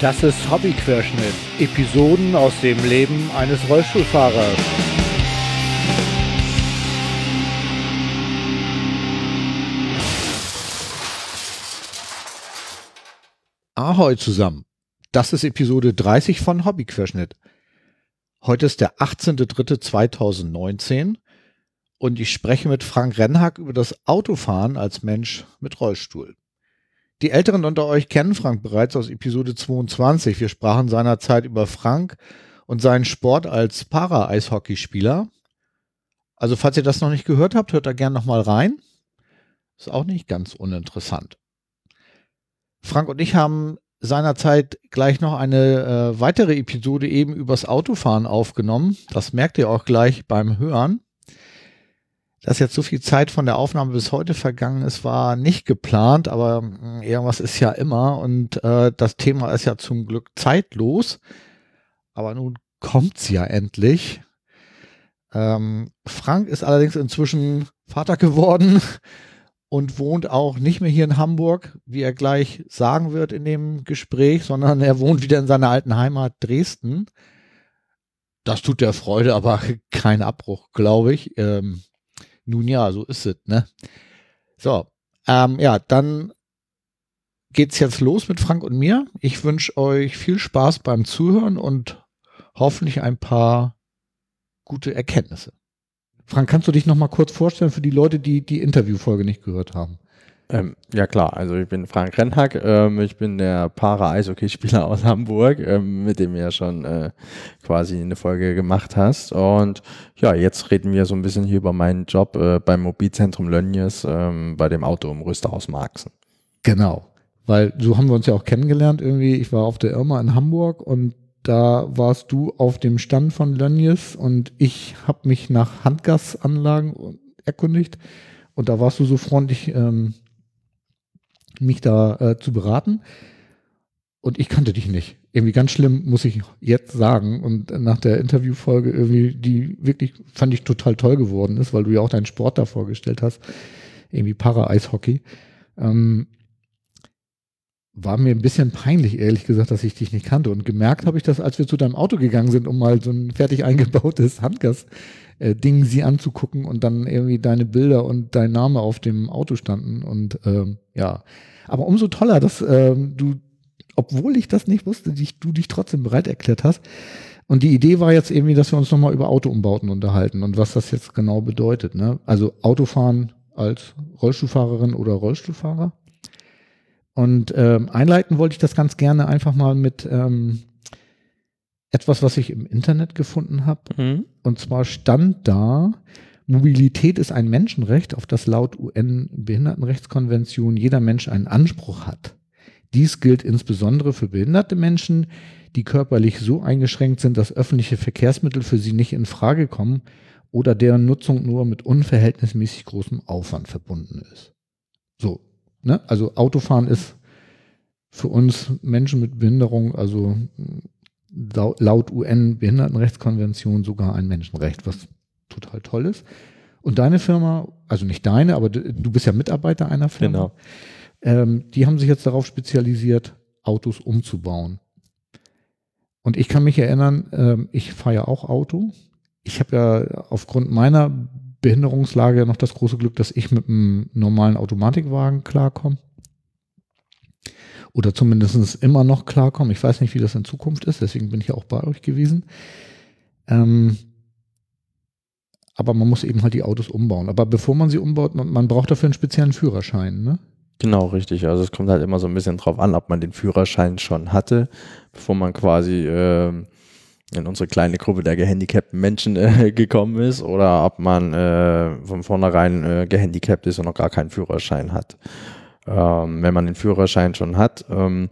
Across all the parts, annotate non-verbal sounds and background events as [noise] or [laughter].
Das ist Hobbyquerschnitt. Episoden aus dem Leben eines Rollstuhlfahrers. Ahoi zusammen. Das ist Episode 30 von Hobbyquerschnitt. Heute ist der 18.03.2019 und ich spreche mit Frank Rennhack über das Autofahren als Mensch mit Rollstuhl. Die Älteren unter euch kennen Frank bereits aus Episode 22. Wir sprachen seinerzeit über Frank und seinen Sport als Para-Eishockeyspieler. Also falls ihr das noch nicht gehört habt, hört da gern nochmal rein. Ist auch nicht ganz uninteressant. Frank und ich haben seinerzeit gleich noch eine äh, weitere Episode eben übers Autofahren aufgenommen. Das merkt ihr auch gleich beim Hören dass jetzt so viel Zeit von der Aufnahme bis heute vergangen ist, war nicht geplant, aber hm, irgendwas ist ja immer und äh, das Thema ist ja zum Glück zeitlos. Aber nun kommt's ja endlich. Ähm, Frank ist allerdings inzwischen Vater geworden [laughs] und wohnt auch nicht mehr hier in Hamburg, wie er gleich sagen wird in dem Gespräch, sondern er wohnt wieder in seiner alten Heimat Dresden. Das tut der Freude aber [laughs] keinen Abbruch, glaube ich. Ähm, nun ja, so ist es, ne? So, ähm, ja, dann geht's jetzt los mit Frank und mir. Ich wünsche euch viel Spaß beim Zuhören und hoffentlich ein paar gute Erkenntnisse. Frank, kannst du dich noch mal kurz vorstellen für die Leute, die die Interviewfolge nicht gehört haben? Ähm, ja klar, also ich bin Frank Rennhack, ähm, ich bin der Para-Eishockeyspieler aus Hamburg, ähm, mit dem du ja schon äh, quasi eine Folge gemacht hast. Und ja, jetzt reden wir so ein bisschen hier über meinen Job äh, beim Mobilzentrum Lönnies ähm, bei dem Auto im Rösterhaus Marxen. Genau, weil so haben wir uns ja auch kennengelernt irgendwie. Ich war auf der Irma in Hamburg und da warst du auf dem Stand von Lönnies und ich habe mich nach Handgasanlagen erkundigt. Und da warst du so freundlich, ähm, mich da äh, zu beraten. Und ich kannte dich nicht. Irgendwie ganz schlimm, muss ich jetzt sagen. Und nach der Interviewfolge irgendwie, die wirklich, fand ich total toll geworden ist, weil du ja auch deinen Sport da vorgestellt hast. Irgendwie Para-Eishockey. Ähm, war mir ein bisschen peinlich, ehrlich gesagt, dass ich dich nicht kannte. Und gemerkt habe ich das, als wir zu deinem Auto gegangen sind, um mal so ein fertig eingebautes Handgas-Ding sie anzugucken und dann irgendwie deine Bilder und dein Name auf dem Auto standen. Und ähm, ja, aber umso toller, dass ähm, du, obwohl ich das nicht wusste, dich, du dich trotzdem bereit erklärt hast. Und die Idee war jetzt irgendwie, dass wir uns nochmal über Autoumbauten unterhalten und was das jetzt genau bedeutet. Ne? Also Autofahren als Rollstuhlfahrerin oder Rollstuhlfahrer. Und ähm, einleiten wollte ich das ganz gerne einfach mal mit ähm, etwas, was ich im Internet gefunden habe. Mhm. Und zwar stand da, Mobilität ist ein Menschenrecht, auf das laut UN-Behindertenrechtskonvention jeder Mensch einen Anspruch hat. Dies gilt insbesondere für behinderte Menschen, die körperlich so eingeschränkt sind, dass öffentliche Verkehrsmittel für sie nicht in Frage kommen oder deren Nutzung nur mit unverhältnismäßig großem Aufwand verbunden ist. So, ne? Also Autofahren ist für uns Menschen mit Behinderung, also laut UN-Behindertenrechtskonvention sogar ein Menschenrecht, was total toll ist. Und deine Firma, also nicht deine, aber du bist ja Mitarbeiter einer Firma. Genau. Ähm, die haben sich jetzt darauf spezialisiert, Autos umzubauen. Und ich kann mich erinnern, ähm, ich fahre ja auch Auto. Ich habe ja aufgrund meiner Behinderungslage noch das große Glück, dass ich mit einem normalen Automatikwagen klarkomme. Oder zumindest immer noch klarkomme. Ich weiß nicht, wie das in Zukunft ist, deswegen bin ich ja auch bei euch gewesen. Ähm, aber man muss eben halt die Autos umbauen. Aber bevor man sie umbaut, man, man braucht dafür einen speziellen Führerschein, ne? Genau, richtig. Also es kommt halt immer so ein bisschen drauf an, ob man den Führerschein schon hatte, bevor man quasi äh, in unsere kleine Gruppe der gehandicapten Menschen äh, [laughs] gekommen ist oder ob man äh, von vornherein äh, gehandicapt ist und noch gar keinen Führerschein hat. Ähm, wenn man den Führerschein schon hat, ähm,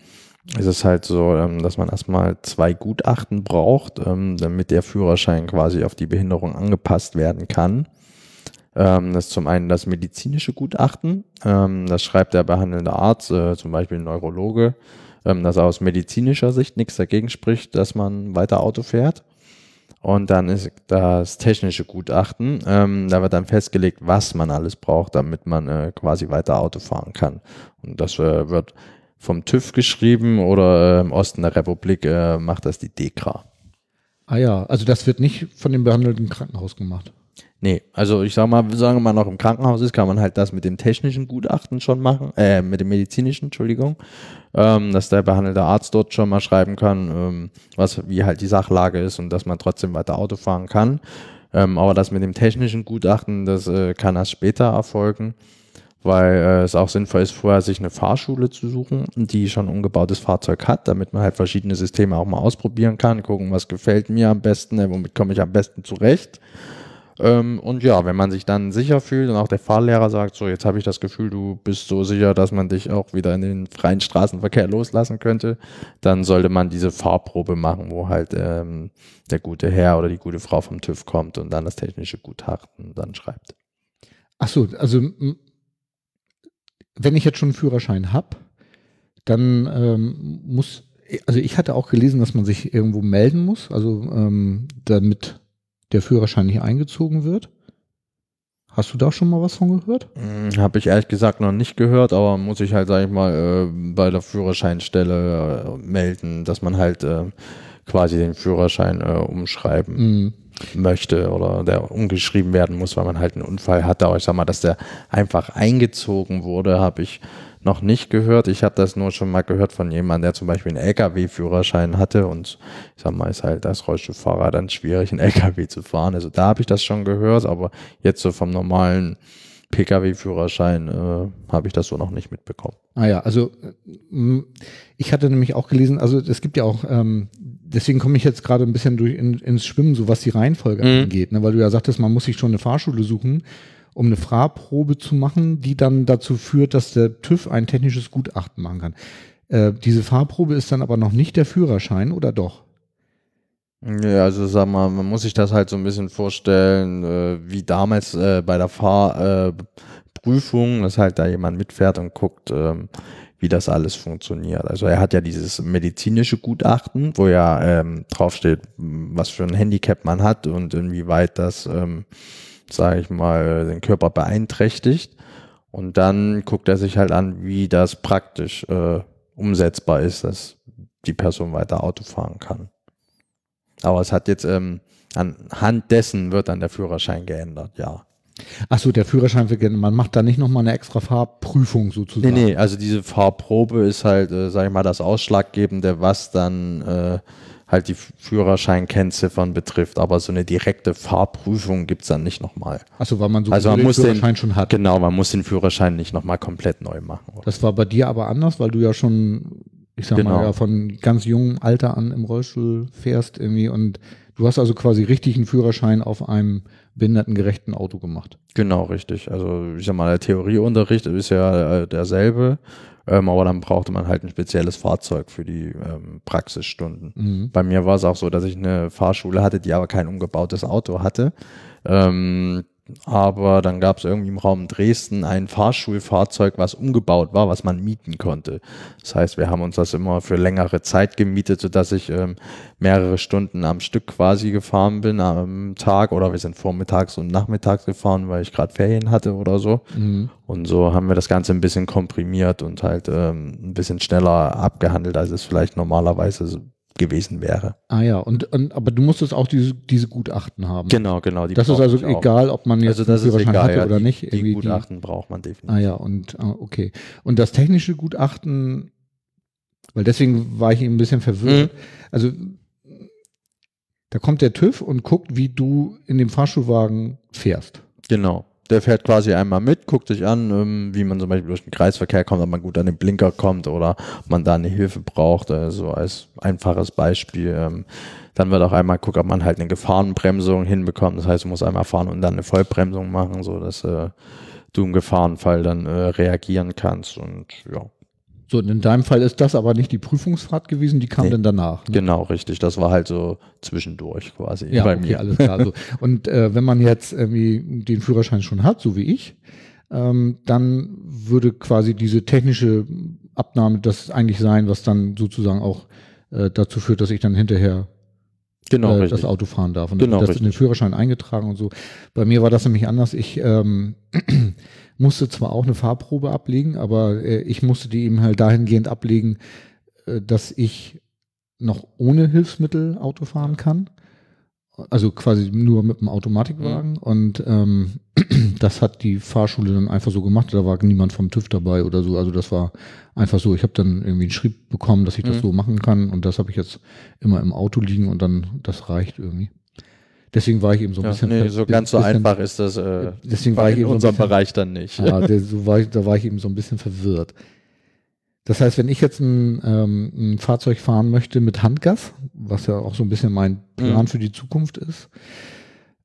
ist es halt so, ähm, dass man erstmal zwei Gutachten braucht, ähm, damit der Führerschein quasi auf die Behinderung angepasst werden kann. Ähm, das ist zum einen das medizinische Gutachten, das schreibt der behandelnde Arzt, äh, zum Beispiel ein Neurologe, dass aus medizinischer Sicht nichts dagegen spricht, dass man weiter Auto fährt. Und dann ist das technische Gutachten. Ähm, da wird dann festgelegt, was man alles braucht, damit man äh, quasi weiter Auto fahren kann. Und das äh, wird vom TÜV geschrieben oder äh, im Osten der Republik äh, macht das die DEKRA. Ah ja, also das wird nicht von dem behandelten Krankenhaus gemacht. Nee, also ich sag mal, wir mal noch im Krankenhaus ist, kann man halt das mit dem technischen Gutachten schon machen, äh, mit dem medizinischen, Entschuldigung, ähm, dass der behandelte Arzt dort schon mal schreiben kann, ähm, was, wie halt die Sachlage ist und dass man trotzdem weiter Auto fahren kann. Ähm, aber das mit dem technischen Gutachten, das äh, kann erst später erfolgen, weil äh, es auch sinnvoll ist, vorher sich eine Fahrschule zu suchen, die schon ein umgebautes Fahrzeug hat, damit man halt verschiedene Systeme auch mal ausprobieren kann, gucken, was gefällt mir am besten, äh, womit komme ich am besten zurecht. Ähm, und ja, wenn man sich dann sicher fühlt und auch der Fahrlehrer sagt, so jetzt habe ich das Gefühl, du bist so sicher, dass man dich auch wieder in den freien Straßenverkehr loslassen könnte, dann sollte man diese Fahrprobe machen, wo halt ähm, der gute Herr oder die gute Frau vom TÜV kommt und dann das technische Gutachten dann schreibt. Ach so, also wenn ich jetzt schon einen Führerschein habe, dann ähm, muss, also ich hatte auch gelesen, dass man sich irgendwo melden muss, also ähm, damit der Führerschein nicht eingezogen wird. Hast du da schon mal was von gehört? Hm, Habe ich ehrlich gesagt noch nicht gehört, aber muss ich halt, sag ich mal, äh, bei der Führerscheinstelle äh, melden, dass man halt äh, quasi den Führerschein äh, umschreiben mhm. möchte oder der umgeschrieben werden muss, weil man halt einen Unfall hatte. Aber ich sag mal, dass der einfach eingezogen wurde, habe ich noch nicht gehört. Ich habe das nur schon mal gehört von jemandem, der zum Beispiel einen LKW-Führerschein hatte und ich sag mal, ist halt als Rollstuhlfahrer dann schwierig, einen LKW zu fahren. Also da habe ich das schon gehört, aber jetzt so vom normalen Pkw-Führerschein äh, habe ich das so noch nicht mitbekommen. Ah ja, also äh, ich hatte nämlich auch gelesen, also es gibt ja auch, ähm, deswegen komme ich jetzt gerade ein bisschen durch in, ins Schwimmen, so was die Reihenfolge mhm. angeht, ne? weil du ja sagtest, man muss sich schon eine Fahrschule suchen um eine Fahrprobe zu machen, die dann dazu führt, dass der TÜV ein technisches Gutachten machen kann. Äh, diese Fahrprobe ist dann aber noch nicht der Führerschein oder doch? Ja, also sag mal, man muss sich das halt so ein bisschen vorstellen, äh, wie damals äh, bei der Fahrprüfung, dass halt da jemand mitfährt und guckt, ähm, wie das alles funktioniert. Also er hat ja dieses medizinische Gutachten, wo ja ähm, draufsteht, was für ein Handicap man hat und inwieweit das ähm, sage ich mal, den Körper beeinträchtigt. Und dann guckt er sich halt an, wie das praktisch äh, umsetzbar ist, dass die Person weiter Auto fahren kann. Aber es hat jetzt ähm, anhand dessen wird dann der Führerschein geändert, ja. Achso, der Führerschein wird geändert. Man macht da nicht nochmal eine extra Fahrprüfung sozusagen. Nee, nee, also diese Fahrprobe ist halt, äh, sag ich mal, das Ausschlaggebende, was dann äh, halt die Führerscheinkennziffern betrifft, aber so eine direkte Fahrprüfung gibt es dann nicht nochmal. Achso, weil man so also man den Führerschein den, schon hat. Genau, man muss den Führerschein nicht nochmal komplett neu machen. Oder? Das war bei dir aber anders, weil du ja schon, ich sag genau. mal, ja, von ganz jungem Alter an im Rollstuhl fährst irgendwie und du hast also quasi richtig einen Führerschein auf einem behindertengerechten Auto gemacht. Genau, richtig. Also ich sag mal, der Theorieunterricht ist ja äh, derselbe ähm, aber dann brauchte man halt ein spezielles Fahrzeug für die ähm, Praxisstunden. Mhm. Bei mir war es auch so, dass ich eine Fahrschule hatte, die aber kein umgebautes Auto hatte. Ähm, aber dann gab es irgendwie im Raum Dresden ein Fahrschulfahrzeug, was umgebaut war, was man mieten konnte. Das heißt, wir haben uns das immer für längere Zeit gemietet, sodass ich ähm, mehrere Stunden am Stück quasi gefahren bin am Tag oder wir sind vormittags und nachmittags gefahren, weil ich gerade Ferien hatte oder so. Mhm. Und so haben wir das Ganze ein bisschen komprimiert und halt ähm, ein bisschen schneller abgehandelt, als es vielleicht normalerweise gewesen wäre. Ah ja, und, und aber du musstest auch diese, diese Gutachten haben. Genau, genau. das ist also egal, ob man jetzt also das ist egal, hatte ja, oder die, nicht. Die Gutachten die, braucht man definitiv. Ah ja, und ah, okay. Und das technische Gutachten, weil deswegen war ich eben ein bisschen verwirrt. Mhm. Also da kommt der TÜV und guckt, wie du in dem Fahrschulwagen fährst. Genau der fährt quasi einmal mit, guckt sich an, ähm, wie man zum Beispiel durch den Kreisverkehr kommt, ob man gut an den Blinker kommt oder man da eine Hilfe braucht, also als einfaches Beispiel. Ähm, dann wird auch einmal gucken, ob man halt eine Gefahrenbremsung hinbekommt. Das heißt, du musst einmal fahren und dann eine Vollbremsung machen, so dass äh, du im Gefahrenfall dann äh, reagieren kannst und ja. So, in deinem Fall ist das aber nicht die Prüfungsfahrt gewesen, die kam nee, dann danach. Ne? Genau, richtig. Das war halt so zwischendurch quasi. Ja, bei okay, mir. alles klar. So. [laughs] Und äh, wenn man jetzt irgendwie den Führerschein schon hat, so wie ich, ähm, dann würde quasi diese technische Abnahme das eigentlich sein, was dann sozusagen auch äh, dazu führt, dass ich dann hinterher Genau, äh, richtig. das Auto fahren darf. Und Genau, das in den richtig. Führerschein eingetragen und so. Bei mir war das nämlich anders. Ich ähm, [clears throat] musste zwar auch eine Fahrprobe ablegen, aber äh, ich musste die eben halt dahingehend ablegen, äh, dass ich noch ohne Hilfsmittel Auto fahren kann. Also quasi nur mit dem Automatikwagen. Mhm. Und ähm, [clears throat] das hat die Fahrschule dann einfach so gemacht. Da war niemand vom TÜV dabei oder so. Also das war einfach so. Ich habe dann irgendwie einen Schrieb bekommen, dass ich das Mhm. so machen kann. Und das habe ich jetzt immer im Auto liegen und dann das reicht irgendwie. Deswegen war ich eben so ein Ja, bisschen. nee, so ganz so bisschen- einfach ist das äh, Deswegen war ich in eben so ein unserem bisschen- Bereich dann nicht. Ja, [laughs] der, so war ich, da war ich eben so ein bisschen verwirrt. Das heißt, wenn ich jetzt ein, ähm, ein Fahrzeug fahren möchte mit Handgas, was ja auch so ein bisschen mein Plan Mhm. für die Zukunft ist,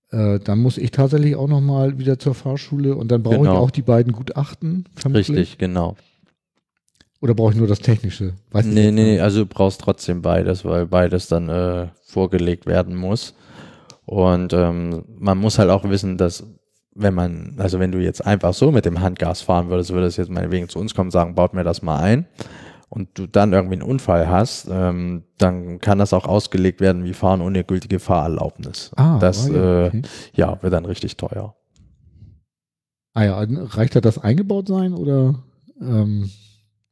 äh, dann muss ich tatsächlich auch nochmal wieder zur Fahrschule und dann brauche ich Genau. auch die beiden Gutachten. vermutlich. Richtig, genau. Oder brauche ich nur das Technische? Weiß ich Nee, jetzt nee, nee, nicht. also du brauchst trotzdem beides, weil beides dann äh, vorgelegt werden muss. Und ähm, man muss halt auch wissen, dass wenn man, also wenn du jetzt einfach so mit dem Handgas fahren würdest, würdest jetzt meinetwegen zu uns kommen und sagen, baut mir das mal ein und du dann irgendwie einen Unfall hast, ähm, dann kann das auch ausgelegt werden wie Fahren ohne gültige Fahrerlaubnis. Ah, das ah, ja, äh, okay. ja, wird dann richtig teuer. ah ja, reicht da das eingebaut sein oder? Ähm,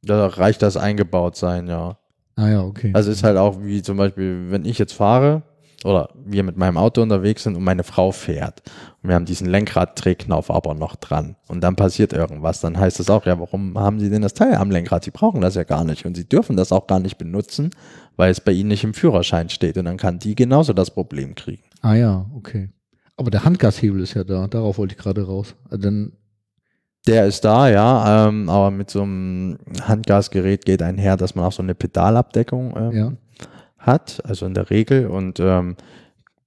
Da reicht das eingebaut sein, ja. ah ja, okay. Also ist halt auch wie zum Beispiel, wenn ich jetzt fahre oder wir mit meinem Auto unterwegs sind und meine Frau fährt und wir haben diesen Lenkraddrehknopf aber noch dran und dann passiert irgendwas, dann heißt es auch, ja, warum haben Sie denn das Teil am Lenkrad? Sie brauchen das ja gar nicht und Sie dürfen das auch gar nicht benutzen, weil es bei Ihnen nicht im Führerschein steht und dann kann die genauso das Problem kriegen. Ah ja, okay. Aber der Handgashebel ist ja da. Darauf wollte ich gerade raus. Also Dann, Der ist da, ja, ähm, aber mit so einem Handgasgerät geht einher, dass man auch so eine Pedalabdeckung ähm, ja. Hat, also in der Regel. Und ähm,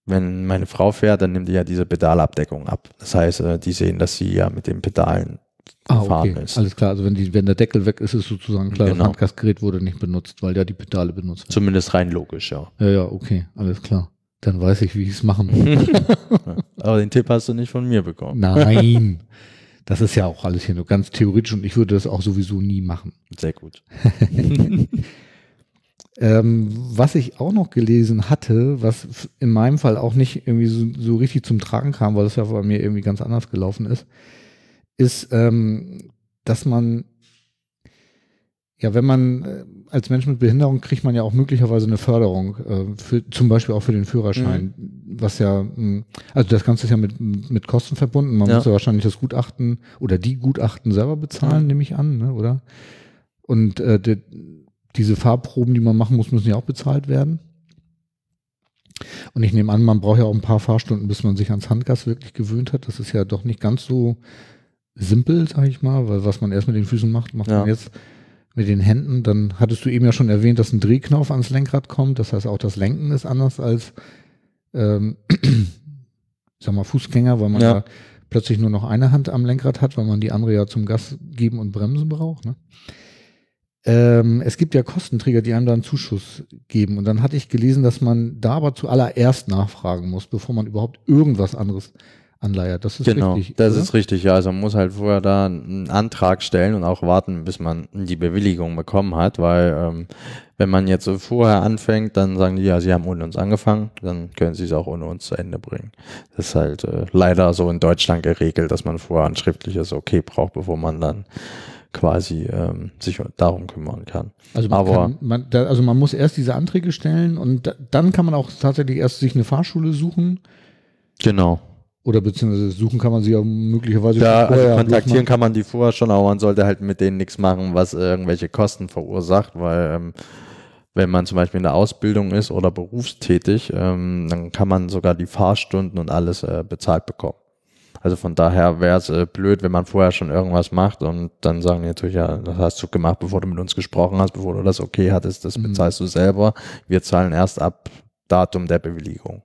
wenn meine Frau fährt, dann nimmt die ja diese Pedalabdeckung ab. Das heißt, äh, die sehen, dass sie ja mit den Pedalen Ah, gefahren okay. ist. Alles klar. Also wenn, die, wenn der Deckel weg ist, ist sozusagen klar, Genau. das Handgasgerät wurde nicht benutzt, weil der die Pedale benutzt. hat. Zumindest rein logisch, ja. Ja, ja, okay. Alles klar. Dann weiß ich, wie ich es machen [laughs] muss. Aber den Tipp hast du nicht von mir bekommen. Nein. Das ist ja auch alles hier nur ganz theoretisch und ich würde das auch sowieso nie machen. Sehr gut. [laughs] Ähm, was ich auch noch gelesen hatte, was in meinem Fall auch nicht irgendwie so, so richtig zum Tragen kam, weil das ja bei mir irgendwie ganz anders gelaufen ist, ist, ähm, dass man, ja, wenn man äh, als Mensch mit Behinderung kriegt man ja auch möglicherweise eine Förderung, äh, für, zum Beispiel auch für den Führerschein, was ja, mh, also das Ganze ist ja mit, mit Kosten verbunden. Man Ja. muss ja wahrscheinlich das Gutachten oder die Gutachten selber bezahlen, Mhm. nehme ich an, ne, oder? Und äh, de, diese Fahrproben, die man machen muss, müssen ja auch bezahlt werden. Und ich nehme an, man braucht ja auch ein paar Fahrstunden, bis man sich ans Handgas wirklich gewöhnt hat. Das ist ja doch nicht ganz so simpel, sag ich mal, weil was man erst mit den Füßen macht, macht Ja. man jetzt mit den Händen. Dann hattest du eben ja schon erwähnt, dass ein Drehknopf ans Lenkrad kommt. Das heißt, auch das Lenken ist anders als, ähm, [clears throat] sag mal, Fußgänger, weil man ja. Ja. plötzlich nur noch eine Hand am Lenkrad hat, weil man die andere ja zum Gas geben und bremsen braucht. Ne? Ähm, es gibt ja Kostenträger, die einem da einen Zuschuss geben. Und dann hatte ich gelesen, dass man da aber zuallererst nachfragen muss, bevor man überhaupt irgendwas anderes anleiert. Das ist genau, richtig. das oder? ist richtig. Ja, also man muss halt vorher da einen Antrag stellen und auch warten, bis man die Bewilligung bekommen hat, weil ähm, wenn man jetzt so vorher anfängt, dann sagen die, ja, sie haben ohne uns angefangen, dann können sie es auch ohne uns zu Ende bringen. Das ist halt äh, leider so in Deutschland geregelt, dass man vorher ein schriftliches Okay braucht, bevor man dann quasi ähm, sich darum kümmern kann. Also man, Aber- kann, man, da, also man muss erst diese Anträge stellen und da, dann kann man auch tatsächlich erst sich eine Fahrschule suchen. Genau. Oder beziehungsweise suchen kann man sie ja möglicherweise Ja, schon vorher also kontaktieren kann man die vorher schon, aber man sollte halt mit denen nichts machen, was irgendwelche Kosten verursacht, weil ähm, wenn man zum Beispiel in der Ausbildung ist oder berufstätig, ähm, dann kann man sogar die Fahrstunden und alles äh, bezahlt bekommen. Also von daher wäre es äh, blöd, wenn man vorher schon irgendwas macht und dann sagen die natürlich, ja, das hast du gemacht, bevor du mit uns gesprochen hast, bevor du das okay hattest, das Mhm. bezahlst du selber. Wir zahlen erst ab Datum der Bewilligung.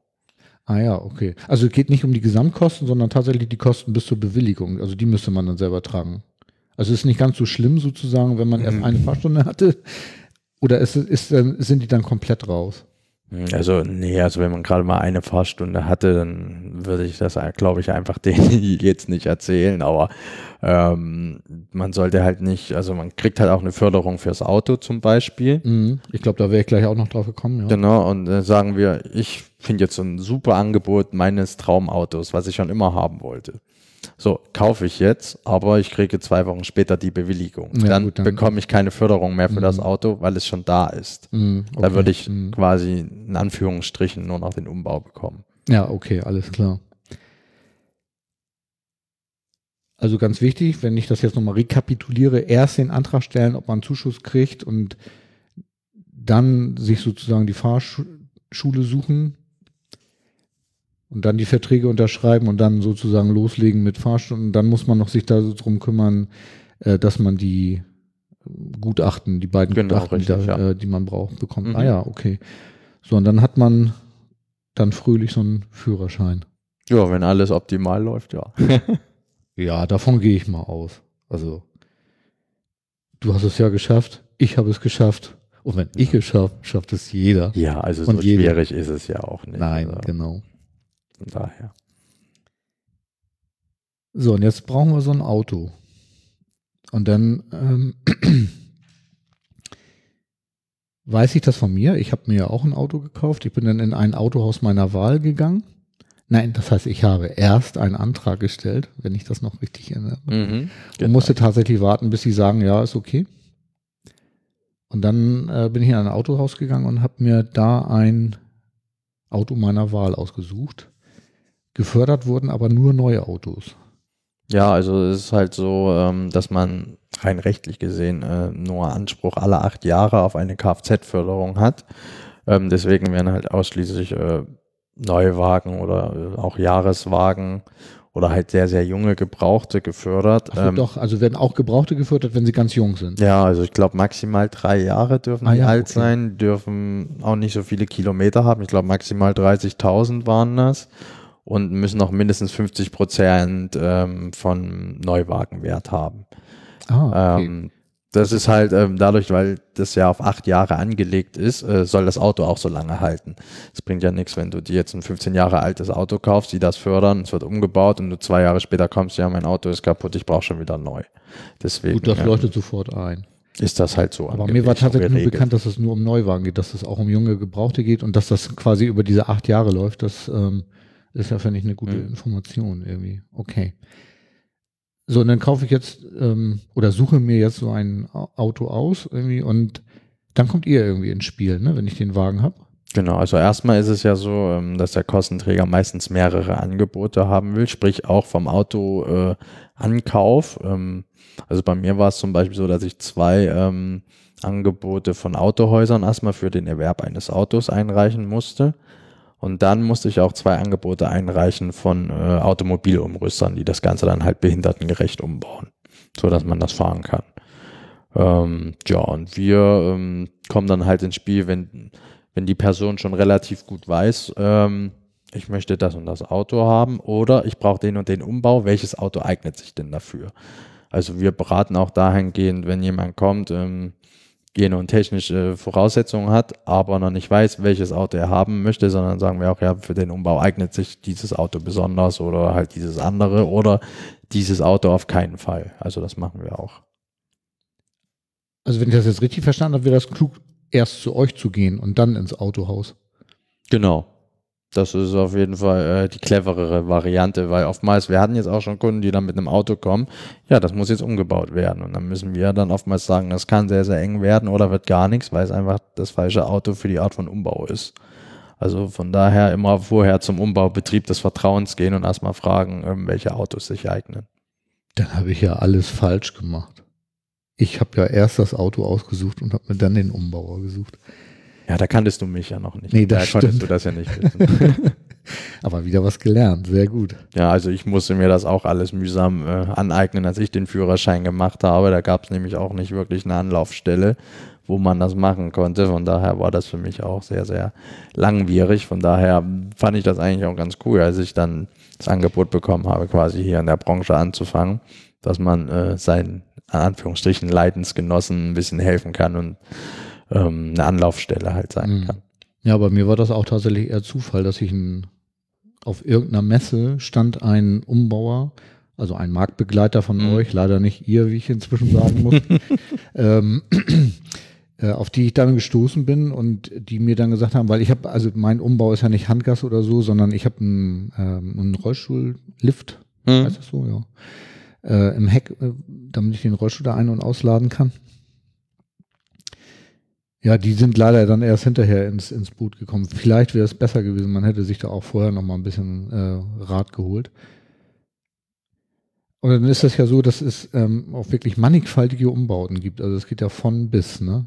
Ah ja, okay. Also es geht nicht um die Gesamtkosten, sondern tatsächlich die Kosten bis zur Bewilligung. Also die müsste man dann selber tragen. Also es ist nicht ganz so schlimm sozusagen, wenn man erst Mhm. eine Fahrstunde [laughs] hatte. Oder ist, ist, sind die dann komplett raus? Also, nee, also wenn man gerade mal eine Fahrstunde hatte, dann würde ich das, glaube ich, einfach [laughs] denen jetzt nicht erzählen. Aber ähm, man sollte halt nicht, also man kriegt halt auch eine Förderung fürs Auto zum Beispiel. Mhm. Ich glaube, da wäre ich gleich auch noch drauf gekommen. Ja. Genau, und äh, sagen wir, ich finde jetzt so ein super Angebot meines Traumautos, was ich schon immer haben wollte. So, kaufe ich jetzt, aber ich kriege zwei Wochen später die Bewilligung. Ja, dann, gut, dann- bekomme ich keine Förderung mehr für Mhm. das Auto, weil es schon da ist. Mhm, Da okay. würde ich Mhm. quasi in Anführungsstrichen nur noch den Umbau bekommen. Ja, okay, alles klar. Also ganz wichtig, wenn ich das jetzt nochmal rekapituliere, erst den Antrag stellen, ob man Zuschuss kriegt und dann sich sozusagen die Fahrschule suchen und dann die Verträge unterschreiben und dann sozusagen loslegen mit Fahrstunden. Dann muss man noch sich da so drum kümmern, äh, dass man die Gutachten, die beiden Genau, Gutachten, richtig, die, da, ja. äh, die man braucht, bekommt. Mhm. Ah ja, okay. So, und dann hat man dann fröhlich so einen Führerschein. Ja, wenn alles optimal läuft, ja. [laughs] Ja, davon gehe ich mal aus. Also, du hast es ja geschafft, ich habe es geschafft. Und wenn ich es schaffe, schafft es jeder. Ja, also so Und jede- schwierig ist es ja auch nicht. Nein, Also, genau. Von daher. So, und jetzt brauchen wir so ein Auto. Und dann ähm, [clears throat] weiß ich das von mir. Ich habe mir ja auch ein Auto gekauft. Ich bin dann in ein Autohaus meiner Wahl gegangen. Nein, das heißt, ich habe erst einen Antrag gestellt, wenn ich das noch richtig erinnere. Mhm, Und musste tatsächlich warten, bis sie sagen, ja, ist okay. Und dann äh, bin ich in ein Autohaus gegangen und habe mir da ein Auto meiner Wahl ausgesucht. Gefördert wurden aber nur neue Autos. Ja, also es ist halt so, ähm, dass man rein rechtlich gesehen äh, nur Anspruch alle acht Jahre auf eine Kfz-Förderung hat. Ähm, deswegen werden halt ausschließlich äh, Neuwagen oder äh, auch Jahreswagen oder halt sehr, sehr junge Gebrauchte gefördert. Ach Ähm, doch, also werden auch Gebrauchte gefördert, wenn sie ganz jung sind. Ja, also ich glaube maximal drei Jahre dürfen Ah die ja, alt okay. sein, dürfen auch nicht so viele Kilometer haben. Ich glaube maximal 30.000 waren das und müssen auch mindestens 50 Prozent ähm, von Neuwagenwert haben. Ah, okay. Ähm, das ist halt ähm, dadurch, weil das ja auf acht Jahre angelegt ist, äh, soll das Auto auch so lange halten. Es bringt ja nichts, wenn du dir jetzt ein 15 Jahre altes Auto kaufst, die das fördern, es wird umgebaut und du zwei Jahre später kommst, ja, mein Auto ist kaputt, ich brauche schon wieder neu. Deswegen Gut, das ähm, leuchtet sofort ein. ist das halt so Aber mir war tatsächlich nur bekannt, dass es nur um Neuwagen geht, dass es auch um junge Gebrauchte geht und dass das quasi über diese acht Jahre läuft. Das ähm, ist ja, finde ich, eine gute Mhm. Information irgendwie. Okay. So, und dann kaufe ich jetzt ähm, oder suche mir jetzt so ein Au- Auto aus irgendwie und dann kommt ihr irgendwie ins Spiel, ne, wenn ich den Wagen habe. Genau, also erstmal ist es ja so, ähm, dass der Kostenträger meistens mehrere Angebote haben will, sprich auch vom Autoankauf. Äh, Ankauf. ähm, also bei mir war es zum Beispiel so, dass ich zwei ähm, Angebote von Autohäusern erstmal für den Erwerb eines Autos einreichen musste. Und dann musste ich auch zwei Angebote einreichen von äh, Automobilumrüstern, die das Ganze dann halt behindertengerecht umbauen, so dass man das fahren kann. Ähm, ja, und wir ähm, kommen dann halt ins Spiel, wenn, wenn die Person schon relativ gut weiß, ähm, ich möchte das und das Auto haben oder ich brauche den und den Umbau, welches Auto eignet sich denn dafür? Also wir beraten auch dahingehend, wenn jemand kommt, ähm, gene und technische Voraussetzungen hat, aber noch nicht weiß, welches Auto er haben möchte, sondern sagen wir auch, ja, für den Umbau eignet sich dieses Auto besonders oder halt dieses andere oder dieses Auto auf keinen Fall. Also das machen wir auch. Also wenn ich das jetzt richtig verstanden habe, wäre das klug, erst zu euch zu gehen und dann ins Autohaus. Genau. Das ist auf jeden Fall äh, die cleverere Variante, weil oftmals, wir hatten jetzt auch schon Kunden, die dann mit einem Auto kommen, ja, das muss jetzt umgebaut werden. Und dann müssen wir dann oftmals sagen, das kann sehr, sehr eng werden oder wird gar nichts, weil es einfach das falsche Auto für die Art von Umbau ist. Also von daher immer vorher zum Umbaubetrieb des Vertrauens gehen und erstmal fragen, ähm, welche Autos sich eignen. Dann habe ich ja alles falsch gemacht. Ich habe ja erst das Auto ausgesucht und habe mir dann den Umbauer gesucht. Ja, da kanntest du mich ja noch nicht. Nee, das da konntest stimmt. du das ja nicht wissen. [laughs] Aber wieder was gelernt, sehr gut. Ja, also ich musste mir das auch alles mühsam äh, aneignen, als ich den Führerschein gemacht habe. Da gab es nämlich auch nicht wirklich eine Anlaufstelle, wo man das machen konnte. Von daher war das für mich auch sehr, sehr langwierig. Von daher fand ich das eigentlich auch ganz cool, als ich dann das Angebot bekommen habe, quasi hier in der Branche anzufangen, dass man äh, seinen, in Anführungsstrichen, Leidensgenossen ein bisschen helfen kann und ähm, eine Anlaufstelle halt sein Mhm. kann. Ja, bei mir war das auch tatsächlich eher Zufall, dass ich ein, auf irgendeiner Messe stand ein Umbauer, also ein Marktbegleiter von Mhm. euch, leider nicht ihr, wie ich inzwischen sagen muss, [laughs] ähm, äh, auf die ich dann gestoßen bin und die mir dann gesagt haben, weil ich habe, also mein Umbau ist ja nicht Handgas oder so, sondern ich habe einen, ähm, einen Rollstuhllift, Hm. heißt das so, ja, äh, im Heck, äh, damit ich den Rollstuhl da ein- und ausladen kann. Ja, die sind leider dann erst hinterher ins, ins Boot gekommen. Vielleicht wäre es besser gewesen, man hätte sich da auch vorher noch mal ein bisschen äh, Rat geholt. Und dann ist das ja so, dass es ähm, auch wirklich mannigfaltige Umbauten gibt. Also es geht ja von bis, ne?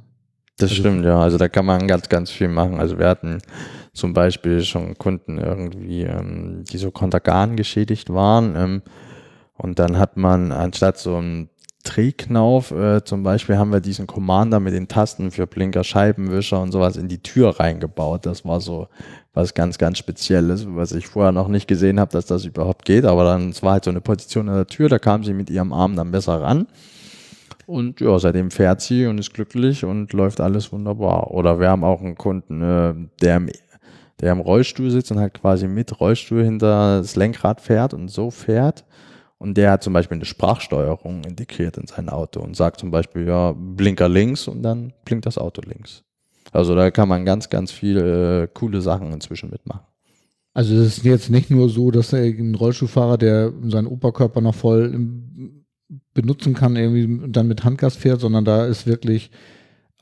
Das Also- stimmt, ja. Also da kann man ganz, ganz viel machen. Also wir hatten zum Beispiel schon Kunden irgendwie, ähm, die so Kontergan geschädigt waren. Ähm, und dann hat man anstatt so einem Drehknauf, äh, zum Beispiel haben wir diesen Commander mit den Tasten für Blinker, Scheibenwischer und sowas in die Tür reingebaut. Das war so was ganz, ganz Spezielles, was ich vorher noch nicht gesehen habe, dass das überhaupt geht. Aber dann, es war halt so eine Position an der Tür, da kam sie mit ihrem Arm dann besser ran. Und ja, seitdem fährt sie und ist glücklich und läuft alles wunderbar. Oder wir haben auch einen Kunden, äh, der, im, der im Rollstuhl sitzt und halt quasi mit Rollstuhl hinter das Lenkrad fährt und so fährt. Und der hat zum Beispiel eine Sprachsteuerung integriert in sein Auto und sagt zum Beispiel, ja, Blinker links und dann blinkt das Auto links. Also da kann man ganz, ganz viele äh, coole Sachen inzwischen mitmachen. Also es ist jetzt nicht nur so, dass ein Rollstuhlfahrer, der seinen Oberkörper noch voll ähm, benutzen kann, irgendwie dann mit Handgas fährt, sondern da ist wirklich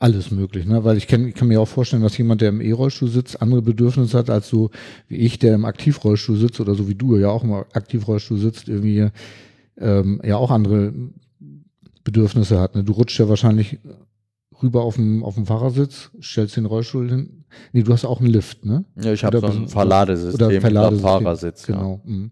alles möglich, ne? Weil ich, kenn, ich kann mir auch vorstellen, dass jemand, der im E-Rollstuhl sitzt, andere Bedürfnisse hat als so wie ich, der im Aktivrollstuhl sitzt oder so wie du ja auch im Aktivrollstuhl sitzt, irgendwie ähm, ja auch andere Bedürfnisse hat. Ne? Du rutschst ja wahrscheinlich rüber auf dem, auf dem Fahrersitz, stellst den Rollstuhl hin. Nee, du hast auch einen Lift, ne? Ja, ich habe so ein Verladesystem oder Verladesystem, Fahrersitz. Ja. Genau. mhm.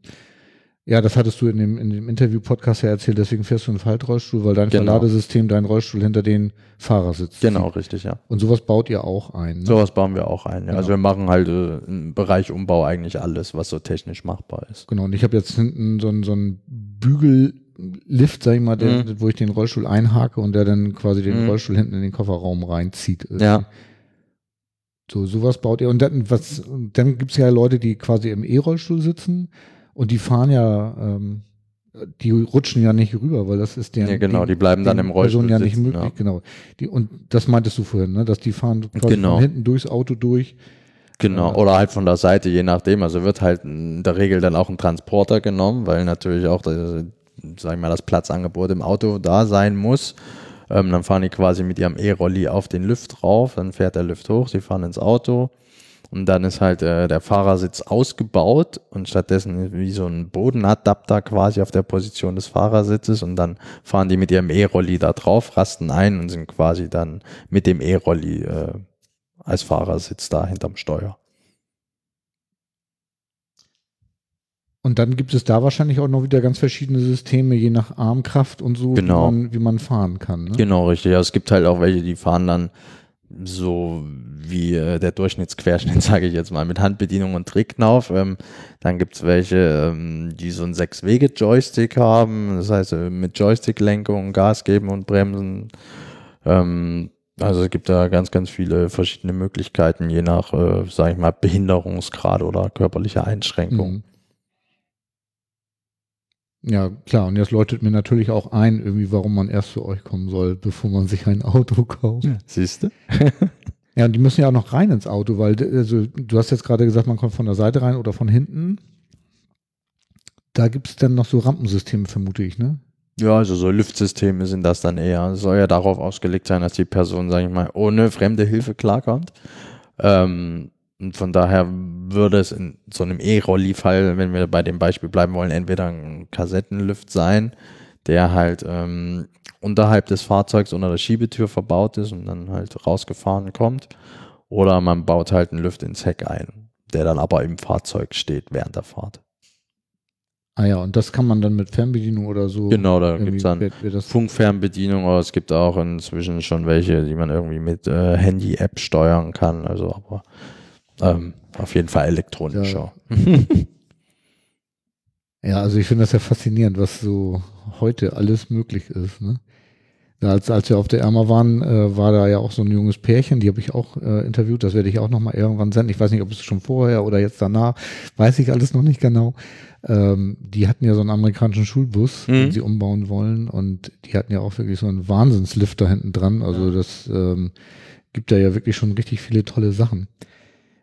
Ja, das hattest du in dem, in dem Interview-Podcast ja erzählt, deswegen fährst du einen Faltrollstuhl, weil dein Genau. Verladesystem deinen Rollstuhl hinter den Fahrersitz Genau, zieht. richtig, ja. Und sowas baut ihr auch ein. Ne? Sowas bauen wir auch ein. Ja. Also Genau. wir machen halt äh, im Bereich Umbau eigentlich alles, was so technisch machbar ist. Genau, und ich habe jetzt hinten so einen so einen Bügellift, sag ich mal, der, Mhm. wo ich den Rollstuhl einhake und der dann quasi den Mhm. Rollstuhl hinten in den Kofferraum reinzieht. Ja. So, sowas baut ihr. Und dann, was, und dann gibt's ja Leute, die quasi im E-Rollstuhl sitzen und die fahren ja, ähm, die rutschen ja nicht rüber, weil das ist der. Ja, genau, die bleiben dann im Rollstuhl Person ja nicht möglich, ja. genau. Die, und das meintest du vorhin, ne? dass die fahren quasi Genau. von hinten durchs Auto durch. Genau, Ja. oder halt von der Seite, je nachdem. Also wird halt in der Regel dann auch ein Transporter genommen, weil natürlich auch, das, sag ich mal, das Platzangebot im Auto da sein muss. Ähm, dann fahren die quasi mit ihrem E-Rolli auf den Lift drauf, dann fährt der Lift hoch, sie fahren ins Auto und dann ist halt äh, der Fahrersitz ausgebaut und stattdessen wie so ein Bodenadapter quasi auf der Position des Fahrersitzes und dann fahren die mit ihrem E-Rolli da drauf, rasten ein und sind quasi dann mit dem E-Rolli äh, als Fahrersitz da hinterm Steuer. Und dann gibt es da wahrscheinlich auch noch wieder ganz verschiedene Systeme, je nach Armkraft und so, Genau. wie, man, wie man fahren kann. Ne? Genau, richtig. Ja, es gibt halt auch welche, die fahren dann so wie äh, der Durchschnittsquerschnitt, [laughs] sage ich jetzt mal, mit Handbedienung und Trickknauf. Ähm, dann gibt's welche, ähm, die so einen Sechs-Wege-Joystick haben, das heißt äh, mit Joystick-Lenkung, Gas geben und bremsen. Ähm, also es gibt da ganz, ganz viele verschiedene Möglichkeiten, je nach, äh, sage ich mal, Behinderungsgrad oder körperlicher Einschränkung. Mhm. Ja, klar. Und jetzt läutet mir natürlich auch ein, irgendwie, warum man erst zu euch kommen soll, bevor man sich ein Auto kauft. Siehst du? [laughs] Ja, und die müssen ja auch noch rein ins Auto, weil also, du hast jetzt gerade gesagt, man kommt von der Seite rein oder von hinten. Da gibt es dann noch so Rampensysteme, vermute ich, ne? Ja, also so Lüftsysteme sind das dann eher. Es soll ja darauf ausgelegt sein, dass die Person, sage ich mal, ohne fremde Hilfe klarkommt. Ähm, und von daher würde es in so einem E-Rolli-Fall, wenn wir bei dem Beispiel bleiben wollen, entweder ein Kassettenlift sein, der halt ähm, unterhalb des Fahrzeugs unter der Schiebetür verbaut ist und dann halt rausgefahren kommt. Oder man baut halt einen Lift ins Heck ein, der dann aber im Fahrzeug steht während der Fahrt. Ah ja, und das kann man dann mit Fernbedienung oder so. Genau, da irgendwie gibt's dann wird- wird Funkfernbedienung, aber es gibt auch inzwischen schon welche, die man irgendwie mit äh, Handy-App steuern kann. Also aber ähm, auf jeden Fall elektronischer. [laughs] Ja, also ich finde das ja faszinierend, was so heute alles möglich ist. Ne? als, als wir auf der Erma waren, äh, war da ja auch so ein junges Pärchen, die habe ich auch äh, interviewt, das werde ich auch nochmal irgendwann senden. Ich weiß nicht, ob es schon vorher oder jetzt danach, weiß ich alles noch nicht genau. Ähm, die hatten ja so einen amerikanischen Schulbus, mhm. den sie umbauen wollen und die hatten ja auch wirklich so einen Wahnsinnslift da hinten dran. Also ja. das ähm, gibt da ja wirklich schon richtig viele tolle Sachen.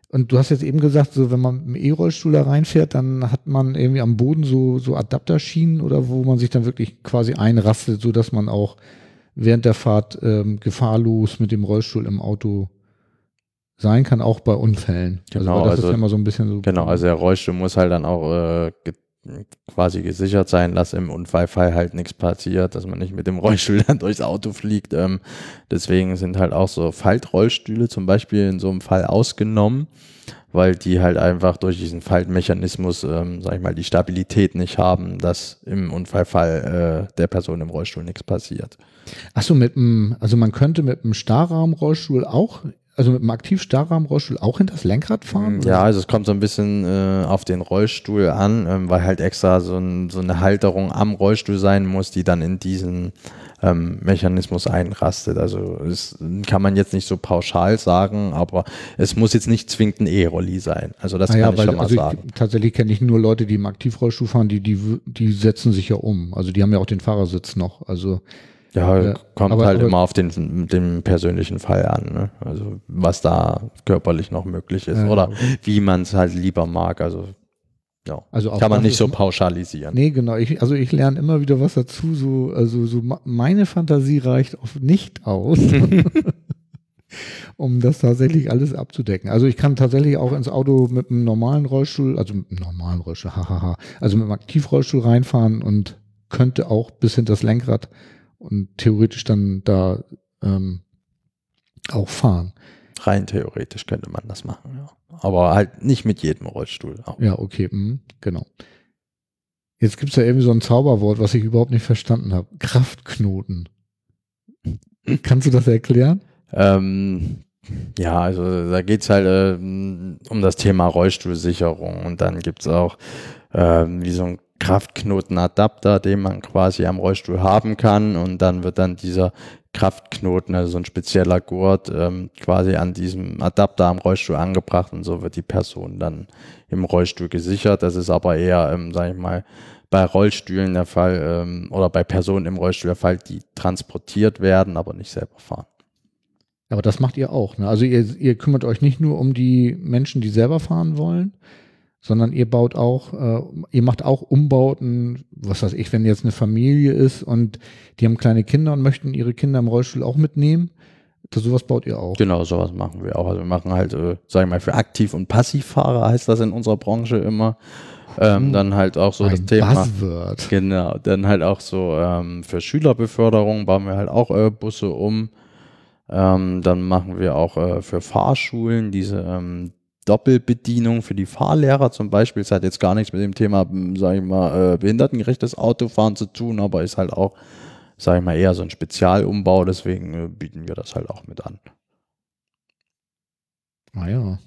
Und du hast jetzt eben gesagt, so wenn man mit dem E-Rollstuhl da reinfährt, dann hat man irgendwie am Boden so, so Adapterschienen oder wo man sich dann wirklich quasi einrastet, so dass man auch während der Fahrt ähm, gefahrlos mit dem Rollstuhl im Auto sein kann, auch bei Unfällen. Also, genau, also das also, ist ja immer so ein bisschen so. Genau, also der Rollstuhl muss halt dann auch äh, quasi gesichert sein, dass im Unfallfall halt nichts passiert, dass man nicht mit dem Rollstuhl [laughs] dann durchs Auto fliegt. Ähm, deswegen sind halt auch so Faltrollstühle zum Beispiel in so einem Fall ausgenommen weil die halt einfach durch diesen Faltmechanismus, ähm, sag ich mal, die Stabilität nicht haben, dass im Unfallfall äh, der Person im Rollstuhl nichts passiert. Achso, mit einem, also man könnte mit einem Starrahmenrollstuhl auch also mit einem Aktiv-Starrahmenrollstuhl auch hinter das Lenkrad fahren? Ja, also es kommt so ein bisschen äh, auf den Rollstuhl an, ähm, weil halt extra so, ein, so, eine Halterung am Rollstuhl sein muss, die dann in diesen ähm, Mechanismus einrastet. Also das kann man jetzt nicht so pauschal sagen, aber es muss jetzt nicht zwingend ein E-Rolli sein. Also das ah, kann ja, ich weil, schon mal also sagen. Ich, tatsächlich kenne ich nur Leute, die im Aktivrollstuhl fahren, die, die, die setzen sich ja um. Also die haben ja auch den Fahrersitz noch. Also ja, äh, kommt aber, halt aber, immer auf den, den persönlichen Fall an. Ne? Also was da körperlich noch möglich ist äh, oder wie man es halt lieber mag. Also ja, also kann man nicht so pauschalisieren. Nee, genau. Ich, also ich lerne immer wieder was dazu. So, also so meine Fantasie reicht oft nicht aus, [laughs] um das tatsächlich alles abzudecken. Also ich kann tatsächlich auch ins Auto mit einem normalen Rollstuhl, also mit einem normalen Rollstuhl, [laughs] hahaha, also mit einem Aktivrollstuhl reinfahren und könnte auch bis hinter das Lenkrad und theoretisch dann da ähm, auch fahren. Rein theoretisch könnte man das machen, ja. Aber halt nicht mit jedem Rollstuhl. Auch. Ja, okay, mh, genau. Jetzt gibt es ja irgendwie so ein Zauberwort, was ich überhaupt nicht verstanden habe. Kraftknoten. Kannst du das erklären? Ähm, ja, also da geht es halt äh, um das Thema Rollstuhlsicherung und dann gibt es auch äh, wie so ein Kraftknotenadapter, den man quasi am Rollstuhl haben kann und dann wird dann dieser Kraftknoten, also so ein spezieller Gurt, ähm, quasi an diesem Adapter am Rollstuhl angebracht und so wird die Person dann im Rollstuhl gesichert. Das ist aber eher, ähm, sage ich mal, bei Rollstühlen der Fall ähm, oder bei Personen im Rollstuhl der Fall, die transportiert werden, aber nicht selber fahren. Aber das macht ihr auch. Ne? Also ihr, ihr kümmert euch nicht nur um die Menschen, die selber fahren wollen, sondern ihr baut auch, äh, ihr macht auch Umbauten, was weiß ich, wenn jetzt eine Familie ist und die haben kleine Kinder und möchten ihre Kinder im Rollstuhl auch mitnehmen. Das, sowas baut ihr auch. Genau, sowas machen wir auch. Also wir machen halt, äh, sagen wir mal, für Aktiv- und Passivfahrer heißt das in unserer Branche immer. Ähm, dann halt auch so Ein das Thema. Buzzword. Genau, dann halt auch so ähm, für Schülerbeförderung bauen wir halt auch äh, Busse um. Ähm, dann machen wir auch äh, für Fahrschulen diese ähm, Doppelbedienung für die Fahrlehrer zum Beispiel. Es hat jetzt gar nichts mit dem Thema, sage ich mal, äh, behindertengerechtes Autofahren zu tun, aber ist halt auch, sage ich mal, eher so ein Spezialumbau. Deswegen äh, bieten wir das halt auch mit an. Ah ja.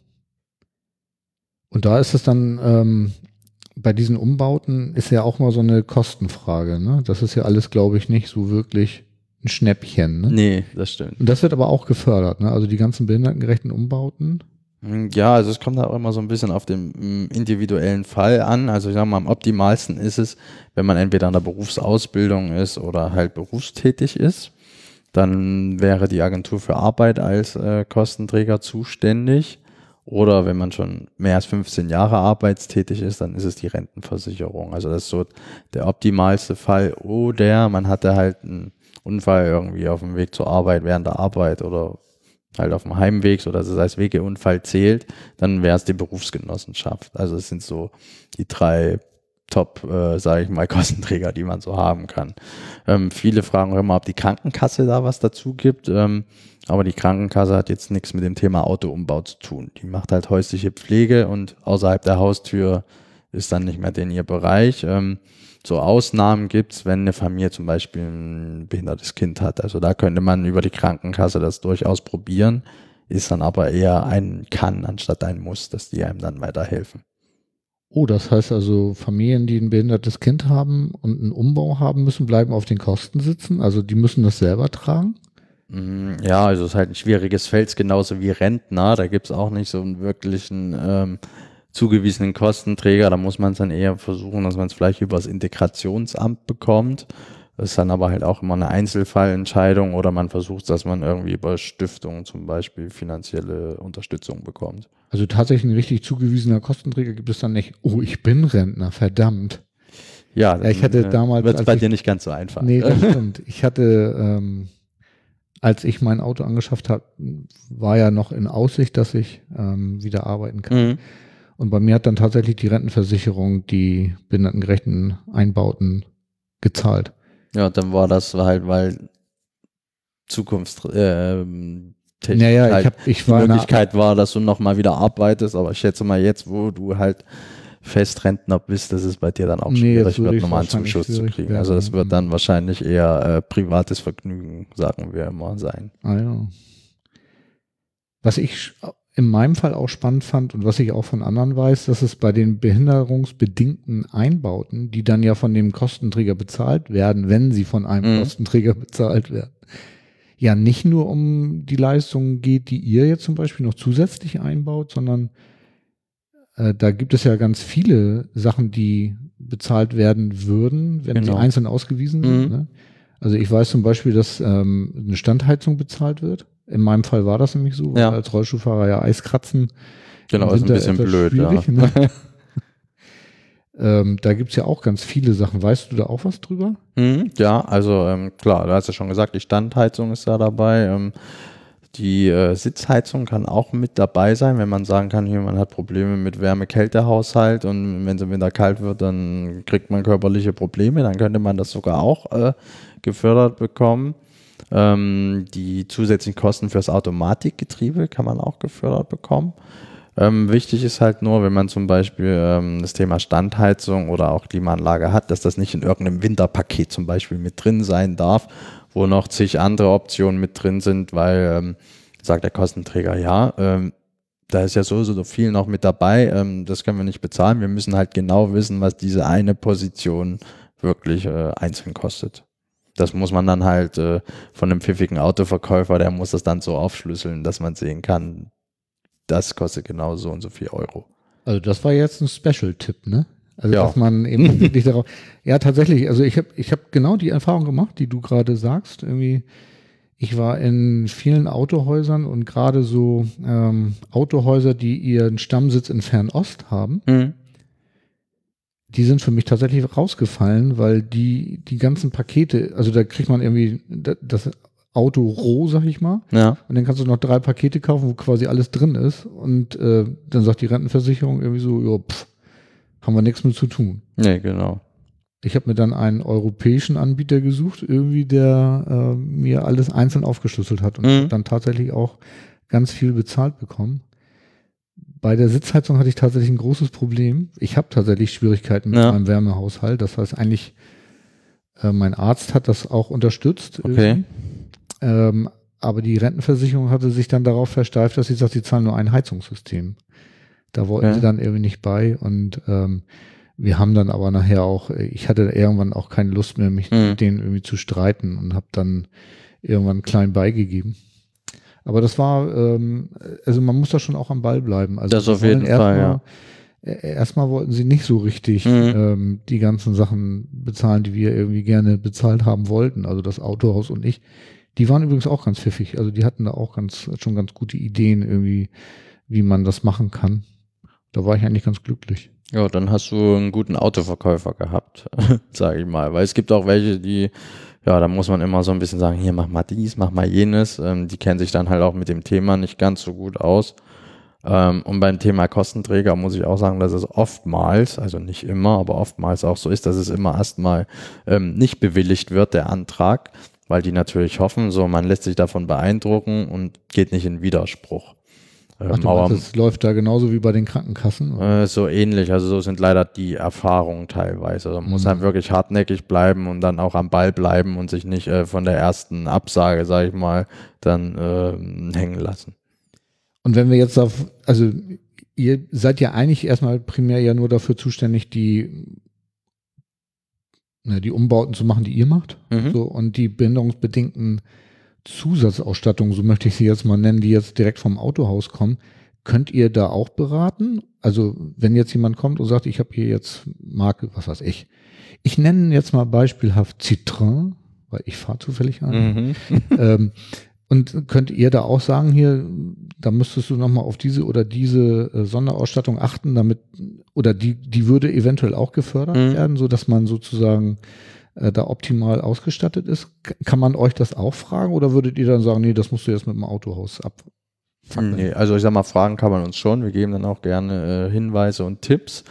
Und da ist es dann, ähm, bei diesen Umbauten ist ja auch mal so eine Kostenfrage. Ne? Das ist ja alles, glaube ich, nicht so wirklich ein Schnäppchen. Ne? Nee, das stimmt. Und das wird aber auch gefördert. Ne? Also die ganzen behindertengerechten Umbauten. Hm, ja, also es kommt auch immer so ein bisschen auf den hm, individuellen Fall an. Also ich sage mal, am optimalsten ist es, wenn man entweder in der Berufsausbildung ist oder halt berufstätig ist. Dann wäre die Agentur für Arbeit als äh, Kostenträger zuständig. Oder wenn man schon mehr als 15 Jahre arbeitstätig ist, dann ist es die Rentenversicherung. Also das ist so der optimalste Fall. Oder man hatte halt einen Unfall irgendwie auf dem Weg zur Arbeit, während der Arbeit oder halt auf dem Heimweg oder das heißt Wegeunfall zählt, dann wäre es die Berufsgenossenschaft. Also es sind so die drei Top, äh, sage ich mal, [laughs] Kostenträger, die man so haben kann. Ähm, viele fragen auch immer, ob die Krankenkasse da was dazu gibt. Ähm, aber die Krankenkasse hat jetzt nichts mit dem Thema Autoumbau zu tun. Die macht halt häusliche Pflege und außerhalb der Haustür ist dann nicht mehr den ihr Bereich. Ähm, so Ausnahmen gibt's, wenn eine Familie zum Beispiel ein behindertes Kind hat. Also da könnte man über die Krankenkasse das durchaus probieren, ist dann aber eher ein Kann anstatt ein Muss, dass die einem dann weiterhelfen. Oh, das heißt also, Familien, die ein behindertes Kind haben und einen Umbau haben müssen, bleiben auf den Kosten sitzen. Also die müssen das selber tragen. Mm, Ja, also es ist halt ein schwieriges Feld, genauso wie Rentner. Da gibt es auch nicht so einen wirklichen ähm, zugewiesenen Kostenträger. Da muss man es dann eher versuchen, dass man es vielleicht über das Integrationsamt bekommt. Das ist dann aber halt auch immer eine Einzelfallentscheidung oder man versucht, dass man irgendwie über Stiftungen zum Beispiel finanzielle Unterstützung bekommt. Also tatsächlich ein richtig zugewiesener Kostenträger gibt es dann nicht. Oh, ich bin Rentner, verdammt. Ja, Ja, ich hatte damals, wird es bei ich- dir nicht ganz so einfach. Nee, das [laughs] stimmt. Ich hatte, ähm, als ich mein Auto angeschafft habe, war ja noch in Aussicht, dass ich ähm, wieder arbeiten kann. Mhm. Und bei mir hat dann tatsächlich die Rentenversicherung die behindertengerechten Einbauten gezahlt. Ja, dann war das halt, weil Zukunft technisch Naja, halt ich, hab, ich die war Möglichkeit war, dass du nochmal wieder arbeitest, aber ich schätze mal jetzt, wo du halt Festrentner bist, das ist bei dir dann auch Nee, schwierig, würde wird nochmal einen Zuschuss zu kriegen. werden. Also das wird dann wahrscheinlich eher äh, privates Vergnügen, sagen wir immer, sein. Ah, ja. Was ich in meinem Fall auch spannend fand und was ich auch von anderen weiß, dass es bei den behinderungsbedingten Einbauten, die dann ja von dem Kostenträger bezahlt werden, wenn sie von einem Mhm. Kostenträger bezahlt werden, ja nicht nur um die Leistungen geht, die ihr jetzt zum Beispiel noch zusätzlich einbaut, sondern äh, da gibt es ja ganz viele Sachen, die bezahlt werden würden, wenn Genau. sie einzeln ausgewiesen sind. Mhm. Ne? Also ich weiß zum Beispiel, dass ähm, eine Standheizung bezahlt wird. In meinem Fall war das nämlich so, Ja. als Rollstuhlfahrer ja Eiskratzen. Genau, ist ein bisschen blöd, ja. ne? [laughs] ähm, da gibt's ja auch ganz viele Sachen. Weißt du da auch was drüber? Mhm, ja, also ähm, klar, du hast ja schon gesagt, die Standheizung ist da dabei. Ähm, die äh, Sitzheizung kann auch mit dabei sein, wenn man sagen kann, hier, man hat Probleme mit Wärme-Kälte-Haushalt und wenn es im Winter kalt wird, dann kriegt man körperliche Probleme, dann könnte man das sogar auch äh, gefördert bekommen. Ähm, die zusätzlichen Kosten fürs Automatikgetriebe kann man auch gefördert bekommen. Ähm, wichtig ist halt nur, wenn man zum Beispiel ähm, das Thema Standheizung oder auch Klimaanlage hat, dass das nicht in irgendeinem Winterpaket zum Beispiel mit drin sein darf, wo noch zig andere Optionen mit drin sind, weil, ähm, sagt der Kostenträger, ja, ähm, da ist ja so, so viel noch mit dabei, ähm, das können wir nicht bezahlen. Wir müssen halt genau wissen, was diese eine Position wirklich äh, einzeln kostet. Das muss man dann halt äh, von einem pfiffigen Autoverkäufer, der muss das dann so aufschlüsseln, dass man sehen kann, das kostet genau so und so viel Euro. Also das war jetzt ein Special-Tipp, ne? Also Ja. dass man eben [laughs] wirklich darauf. Ja, tatsächlich. Also ich habe ich hab genau die Erfahrung gemacht, die du gerade sagst. Irgendwie, ich war in vielen Autohäusern und gerade so ähm, Autohäuser, die ihren Stammsitz in Fernost haben, die sind für mich tatsächlich rausgefallen, weil die die ganzen Pakete, also da kriegt man irgendwie da- das Auto roh, sag ich mal. Ja. Und dann kannst du noch drei Pakete kaufen, wo quasi alles drin ist. Und äh, dann sagt die Rentenversicherung irgendwie so, ja, pff, haben wir nichts mit zu tun. Nee, genau. Ich habe mir dann einen europäischen Anbieter gesucht, irgendwie, der äh, mir alles einzeln aufgeschlüsselt hat und Mhm. dann tatsächlich auch ganz viel bezahlt bekommen. Bei der Sitzheizung hatte ich tatsächlich ein großes Problem. Ich habe tatsächlich Schwierigkeiten mit Ja. meinem Wärmehaushalt. Das heißt eigentlich, äh, mein Arzt hat das auch unterstützt. Okay. Ähm, aber die Rentenversicherung hatte sich dann darauf versteift, dass sie sagt, sie zahlen nur ein Heizungssystem. Da wollten Okay. sie dann irgendwie nicht bei und ähm, wir haben dann aber nachher auch, ich hatte irgendwann auch keine Lust mehr, mich Mhm. mit denen irgendwie zu streiten und habe dann irgendwann klein beigegeben. Aber das war, ähm, also man muss da schon auch am Ball bleiben. Also Das auf jeden Fall, erstmal- äh, Erstmal wollten sie nicht so richtig Mhm. ähm, die ganzen Sachen bezahlen, die wir irgendwie gerne bezahlt haben wollten. Also das Autohaus und ich. Die waren übrigens auch ganz pfiffig. Also die hatten da auch ganz, schon ganz gute Ideen irgendwie, wie man das machen kann. Da war ich eigentlich ganz glücklich. Ja, dann hast du einen guten Autoverkäufer gehabt, [laughs] sage ich mal. Weil es gibt auch welche, die, ja, da muss man immer so ein bisschen sagen, hier mach mal dies, mach mal jenes. Ähm, die kennen sich dann halt auch mit dem Thema nicht ganz so gut aus. Ähm, und beim Thema Kostenträger muss ich auch sagen, dass es oftmals, also nicht immer, aber oftmals auch so ist, dass es immer erstmal ähm, nicht bewilligt wird, der Antrag, weil die natürlich hoffen, so man lässt sich davon beeindrucken und geht nicht in Widerspruch. Ähm, Ach, das läuft da genauso wie bei den Krankenkassen. äh, so ähnlich, also so sind leider die Erfahrungen teilweise. Also man muss Mhm. halt wirklich hartnäckig bleiben und dann auch am Ball bleiben und sich nicht äh, von der ersten Absage, sag ich mal, dann äh, hängen lassen. Und wenn wir jetzt auf, also ihr seid ja eigentlich erstmal primär ja nur dafür zuständig, die, na, die Umbauten zu machen, die ihr macht. Mhm. So, und die behinderungsbedingten Zusatzausstattungen, so möchte ich sie jetzt mal nennen, die jetzt direkt vom Autohaus kommen, könnt ihr da auch beraten? Also, wenn jetzt jemand kommt und sagt, ich habe hier jetzt Marke, was weiß ich. Ich nenne jetzt mal beispielhaft Citroën, weil ich fahre zufällig an. Mhm. [laughs] ähm, und könnt ihr da auch sagen, hier, da müsstest du nochmal auf diese oder diese äh, Sonderausstattung achten, damit, oder die, die würde eventuell auch gefördert Mhm. werden, so dass man sozusagen äh, da optimal ausgestattet ist. Kann man euch das auch fragen oder würdet ihr dann sagen, nee, das musst du jetzt mit dem Autohaus ab? Nee, also ich sag mal, Fragen kann man uns schon. Wir geben dann auch gerne äh, Hinweise und Tipps.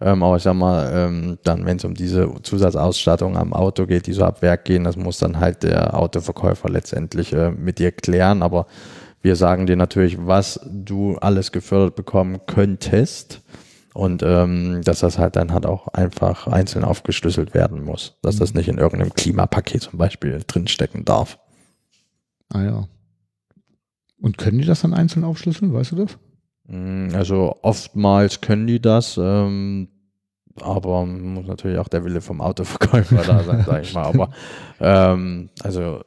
Ähm, aber ich sag mal, ähm, dann, wenn es um diese Zusatzausstattung am Auto geht, die so ab Werk gehen, das muss dann halt der Autoverkäufer letztendlich äh, mit dir klären. Aber wir sagen dir natürlich, was du alles gefördert bekommen könntest. Und ähm, dass das halt dann halt auch einfach einzeln aufgeschlüsselt werden muss. Dass das nicht in irgendeinem Klimapaket zum Beispiel drinstecken darf. Ah ja. Und können die das dann einzeln aufschlüsseln, weißt du das? Mm, Also oftmals können die das, ähm, aber muss natürlich auch der Wille vom Autoverkäufer da sein, sage ich mal. Aber [laughs] ähm, also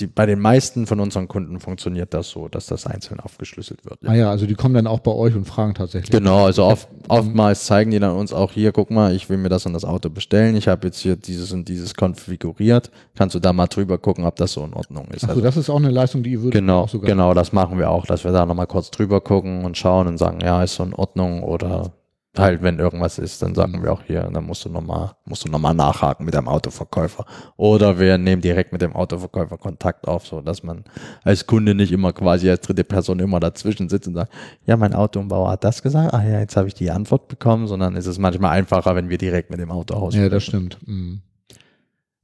die, bei den meisten von unseren Kunden funktioniert das so, dass das einzeln aufgeschlüsselt wird. Ah ja, also die kommen dann auch bei euch und fragen tatsächlich. Genau, also oft, [laughs] oftmals zeigen die dann uns auch hier, guck mal, ich will mir das und das Auto bestellen, ich habe jetzt hier dieses und dieses konfiguriert, kannst du da mal drüber gucken, ob das so in Ordnung ist. Also- das ist auch eine Leistung, die ihr würdet Genau, genau, das machen wir auch, dass wir da nochmal kurz drüber gucken und schauen und sagen, ja, ist so in Ordnung oder halt, wenn irgendwas ist, dann sagen wir auch hier, dann musst du nochmal, musst du nochmal nachhaken mit dem Autoverkäufer. Oder wir nehmen direkt mit dem Autoverkäufer Kontakt auf, so dass man als Kunde nicht immer quasi als dritte Person immer dazwischen sitzt und sagt, ja, mein Autoumbauer hat das gesagt, ah ja, jetzt habe ich die Antwort bekommen, sondern ist es manchmal einfacher, wenn wir direkt mit dem Autohaus Ja, das stimmt. Mhm.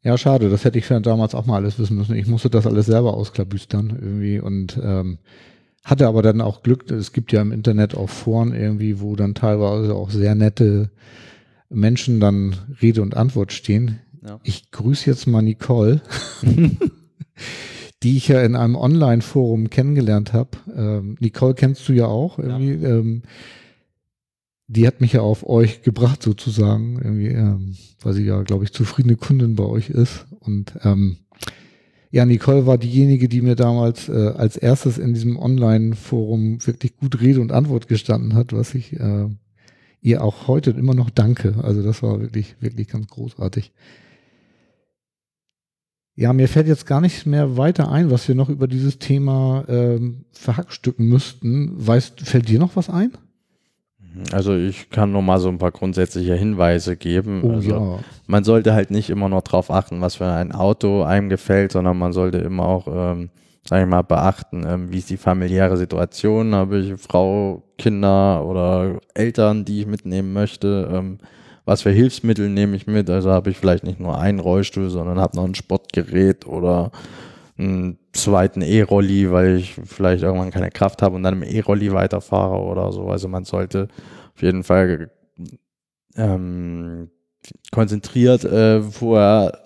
Ja, schade, das hätte ich damals auch mal alles wissen müssen. Ich musste das alles selber ausklabüstern irgendwie und ähm, hatte aber dann auch Glück, es gibt ja im Internet auch Foren irgendwie, wo dann teilweise auch sehr nette Menschen dann Rede und Antwort stehen. Ja. Ich grüße jetzt mal Nicole, [laughs] die ich ja in einem Online-Forum kennengelernt habe. Ähm, Nicole kennst du ja auch irgendwie. Ähm, die hat mich ja auf euch gebracht sozusagen, irgendwie, ähm, weil sie ja, glaube ich, zufriedene Kundin bei euch ist. Und ähm, ja, Nicole war diejenige, die mir damals äh, als erstes in diesem Online-Forum wirklich gut Rede und Antwort gestanden hat, was ich äh, ihr auch heute immer noch danke. Also das war wirklich, wirklich ganz großartig. Ja, mir fällt jetzt gar nicht mehr weiter ein, was wir noch über dieses Thema ähm, verhackstücken müssten. Weißt, fällt dir noch was ein? Also ich kann nur mal so ein paar grundsätzliche Hinweise geben. Oh also, ja. man sollte halt nicht immer nur darauf achten, was für ein Auto einem gefällt, sondern man sollte immer auch, ähm, sag ich mal, beachten, ähm, wie ist die familiäre Situation, habe ich Frau, Kinder oder Eltern, die ich mitnehmen möchte, ähm, was für Hilfsmittel nehme ich mit, also habe ich vielleicht nicht nur einen Rollstuhl, sondern habe noch ein Sportgerät oder einen zweiten E-Rolli, weil ich vielleicht irgendwann keine Kraft habe und dann im E-Rolli weiterfahre oder so. Also man sollte auf jeden Fall ähm, konzentriert äh, vorher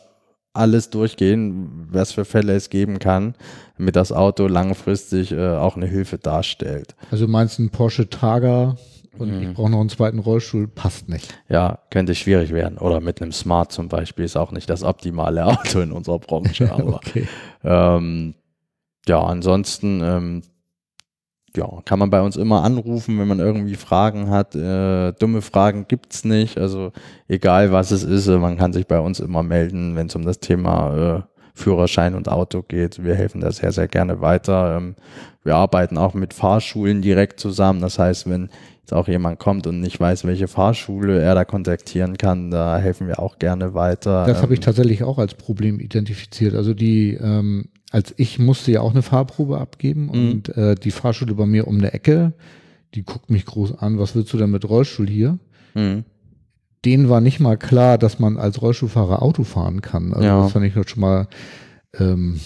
alles durchgehen, was für Fälle es geben kann, damit das Auto langfristig äh, auch eine Hilfe darstellt. Also du meinst ein Porsche Targa und Mhm. ich brauche noch einen zweiten Rollstuhl, passt nicht. Ja, könnte schwierig werden. Oder mit einem Smart zum Beispiel ist auch nicht das optimale Auto in unserer Branche. [laughs] Aber okay. Ähm, ja, ansonsten ähm, ja, kann man bei uns immer anrufen, wenn man irgendwie Fragen hat. Äh, dumme Fragen gibt's nicht. Also egal was es ist, äh, man kann sich bei uns immer melden, wenn es um das Thema äh, Führerschein und Auto geht. Wir helfen da sehr, sehr gerne weiter. Ähm, wir arbeiten auch mit Fahrschulen direkt zusammen. Das heißt, wenn jetzt auch jemand kommt und nicht weiß, welche Fahrschule er da kontaktieren kann, da helfen wir auch gerne weiter. Das habe ich Ähm, tatsächlich auch als Problem identifiziert. Also die, ähm, als ich musste ja auch eine Fahrprobe abgeben Mhm. und äh, die Fahrschule bei mir um eine Ecke, die guckt mich groß an, was willst du denn mit Rollstuhl hier? mhm. Denen war nicht mal klar, dass man als Rollstuhlfahrer Auto fahren kann. Also Ja. das fand ich halt schon mal ähm,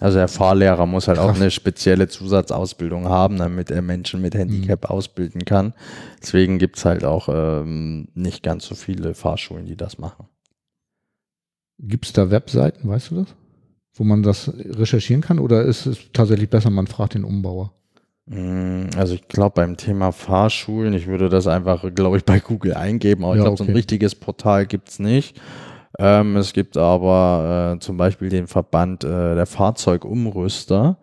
Also der Fahrlehrer muss halt auch Krass. eine spezielle Zusatzausbildung haben, damit er Menschen mit Handicap Mhm. ausbilden kann. Deswegen gibt's halt auch ähm, nicht ganz so viele Fahrschulen, die das machen. Gibt es da Webseiten, weißt du das? Wo man das recherchieren kann oder ist es tatsächlich besser, man fragt den Umbauer? Mm, Also ich glaube beim Thema Fahrschulen, ich würde das einfach, glaube ich, bei Google eingeben, aber ich Ja, glaube, so ein okay. richtiges Portal gibt es nicht. Ähm, es gibt aber äh, zum Beispiel den Verband äh, der Fahrzeugumrüster,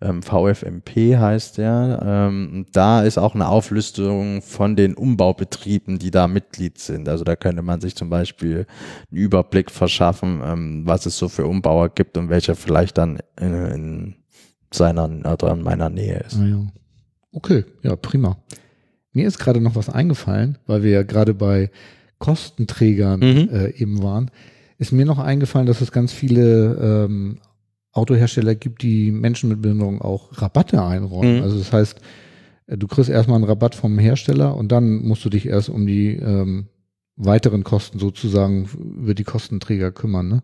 ähm, VFMP heißt der. Ähm, da ist auch eine Auflistung von den Umbaubetrieben, die da Mitglied sind. Also da könnte man sich zum Beispiel einen Überblick verschaffen, ähm, was es so für Umbauer gibt und welcher vielleicht dann in, in seiner oder in meiner Nähe ist. Ah, ja. Okay, ja, prima. Mir ist gerade noch was eingefallen, weil wir ja gerade bei Kostenträgern Mhm. äh, eben waren. Ist mir noch eingefallen, dass es ganz viele ähm, Autohersteller gibt, die Menschen mit Behinderung auch Rabatte einräumen. Mhm. Also das heißt, äh, du kriegst erstmal einen Rabatt vom Hersteller und dann musst du dich erst um die ähm, weiteren Kosten sozusagen über die Kostenträger kümmern. Ne?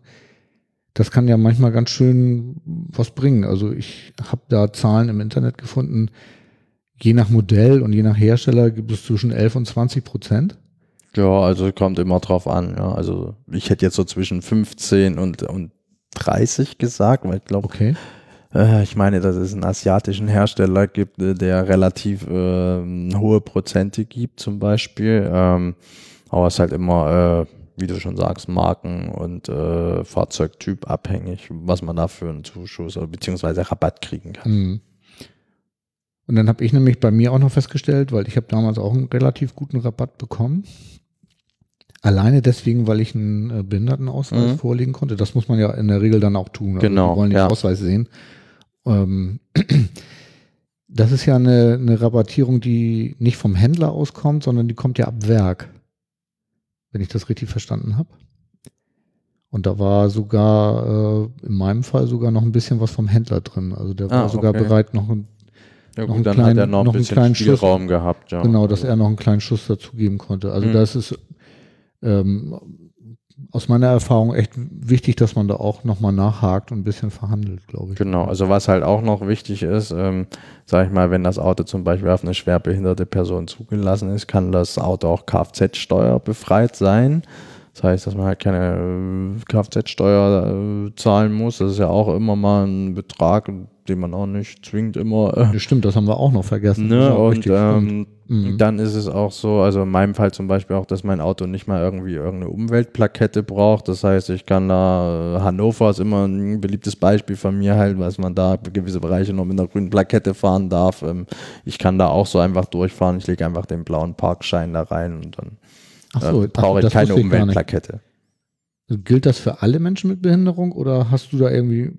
Das kann ja manchmal ganz schön was bringen. Also ich habe da Zahlen im Internet gefunden, je nach Modell und je nach Hersteller gibt es zwischen 11 und 20 Prozent. Ja, also kommt immer drauf an. Ja. Also ich hätte jetzt so zwischen 15 und, und 30 gesagt, weil ich glaube, Okay. äh, ich meine, dass es einen asiatischen Hersteller gibt, äh, der relativ ähm, hohe Prozente gibt zum Beispiel. Ähm, aber es ist halt immer, äh, wie du schon sagst, Marken und äh, Fahrzeugtyp abhängig, was man da für einen Zuschuss oder beziehungsweise Rabatt kriegen kann. Mhm. Und dann habe ich nämlich bei mir auch noch festgestellt, weil ich habe damals auch einen relativ guten Rabatt bekommen. Alleine deswegen, weil ich einen äh, Behindertenausweis Mhm. vorlegen konnte. Das muss man ja in der Regel dann auch tun. Also Genau, Die wollen den ja. Ausweis sehen. Ähm, [clears throat] das ist ja eine, eine Rabattierung, die nicht vom Händler auskommt, sondern die kommt ja ab Werk. Wenn ich das richtig verstanden habe. Und da war sogar äh, in meinem Fall sogar noch ein bisschen was vom Händler drin. Also der war Ah, sogar okay. bereit, noch ein Ja Noch einen gut, dann kleinen- hat er noch ein noch einen bisschen kleinen Schuss. Spielraum gehabt. Ja. Genau, dass er noch einen kleinen Schuss dazugeben konnte. Also Mhm. das ist ähm, aus meiner Erfahrung echt wichtig, dass man da auch nochmal nachhakt und ein bisschen verhandelt, glaube ich. Genau, also was halt auch noch wichtig ist, ähm, sage ich mal, wenn das Auto zum Beispiel auf eine schwerbehinderte Person zugelassen ist, kann das Auto auch Kfz-Steuer befreit sein. Das heißt, dass man halt keine äh, Kfz-Steuer äh, zahlen muss. Das ist ja auch immer mal ein Betrag, den man auch nicht zwingend immer äh, stimmt, das haben wir auch noch vergessen. Ne, auch und ähm, Mhm. dann ist es auch so, also in meinem Fall zum Beispiel auch, dass mein Auto nicht mal irgendwie irgendeine Umweltplakette braucht. Das heißt, ich kann da, äh, Hannover ist immer ein beliebtes Beispiel von mir halt, was man da gewisse Bereiche noch mit einer grünen Plakette fahren darf. Ähm, ich kann da auch so einfach durchfahren. Ich lege einfach den blauen Parkschein da rein und dann so, äh, brauche ach, ich keine. Umweltplakette. Gilt das für alle Menschen mit Behinderung oder hast du da irgendwie,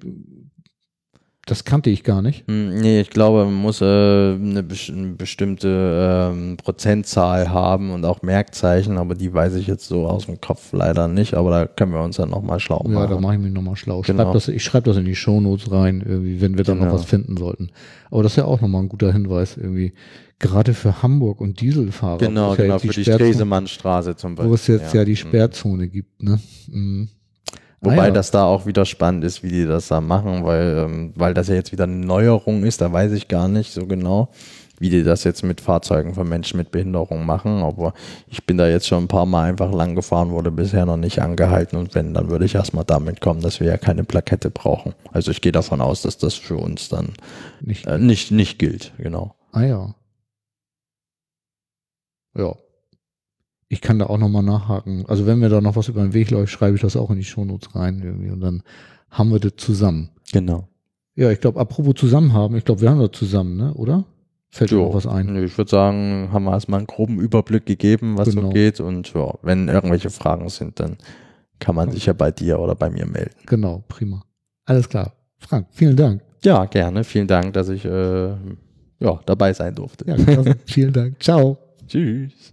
das kannte ich gar nicht. Hm, Nee, ich glaube, man muss äh, eine, bes- eine bestimmte ähm, Prozentzahl haben und auch Merkzeichen, aber die weiß ich jetzt so aus dem Kopf leider nicht, aber da können wir uns dann nochmal schlau Ja, da machen. mache ich mich nochmal schlau. Genau. Schreib das, ich schreibe das in die Shownotes rein, irgendwie, wenn wir da noch Genau. was finden sollten. Aber das ist ja auch nochmal ein guter Hinweis, irgendwie. Gerade für Hamburg und Dieselfahrer. Genau, ja genau, jetzt für die Stresemannstraße zum Beispiel. Wo es jetzt ja, die Mhm. Sperrzone gibt, ne? Mhm. Wobei Ah, ja. das da auch wieder spannend ist, wie die das da machen, weil, ähm, weil das ja jetzt wieder eine Neuerung ist, da weiß ich gar nicht so genau, wie die das jetzt mit Fahrzeugen von Menschen mit Behinderung machen. Aber ich bin da jetzt schon ein paar Mal einfach lang gefahren, wurde bisher noch nicht angehalten und wenn, dann würde ich erstmal damit kommen, dass wir ja keine Plakette brauchen. Also ich gehe davon aus, dass das für uns dann Nicht, äh, nicht, nicht gilt, genau. ah ja. Ja. Ich kann da auch nochmal nachhaken. Also wenn mir da noch was über den Weg läuft, schreibe ich das auch in die Shownotes rein irgendwie und dann haben wir das zusammen. Genau. Ja, ich glaube, apropos zusammen haben, ich glaube, wir haben das zusammen, ne? Oder? Fällt dir noch was ein? Ich würde sagen, haben wir erstmal einen groben Überblick gegeben, was Genau. so geht. Und ja, wenn irgendwelche Fragen sind, dann kann man sich ja bei dir oder bei mir melden. Genau, prima. Alles klar. Frank, vielen Dank. Ja, gerne. Vielen Dank, dass ich äh, ja, dabei sein durfte. Ja, klasse. [laughs] vielen Dank. Ciao. Tschüss.